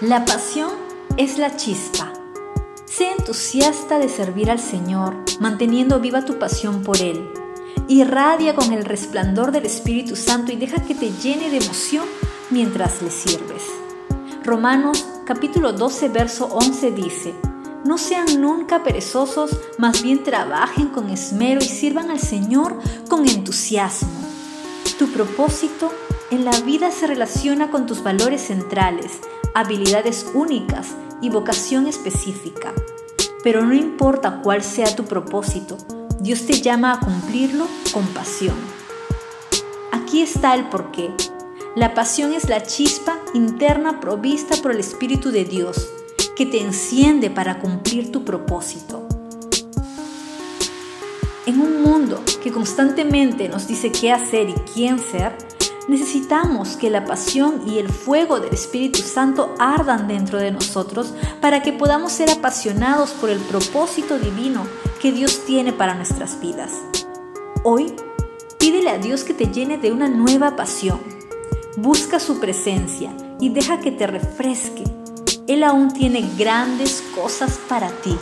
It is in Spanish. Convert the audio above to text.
La pasión es la chispa. Sé entusiasta de servir al Señor, manteniendo viva tu pasión por Él. Irradia con el resplandor del Espíritu Santo y deja que te llene de emoción mientras le sirves. Romanos capítulo 12, verso 11 dice, No sean nunca perezosos, más bien trabajen con esmero y sirvan al Señor con entusiasmo. Tu propósito en la vida se relaciona con tus valores centrales, habilidades únicas y vocación específica. Pero no importa cuál sea tu propósito, Dios te llama a cumplirlo con pasión. Aquí está el porqué. La pasión es la chispa interna provista por el Espíritu de Dios que te enciende para cumplir tu propósito. En un mundo que constantemente nos dice qué hacer y quién ser, necesitamos que la pasión y el fuego del Espíritu Santo ardan dentro de nosotros para que podamos ser apasionados por el propósito divino que Dios tiene para nuestras vidas. Hoy, pídele a Dios que te llene de una nueva pasión. Busca su presencia y deja que te refresque. Él aún tiene grandes cosas para ti.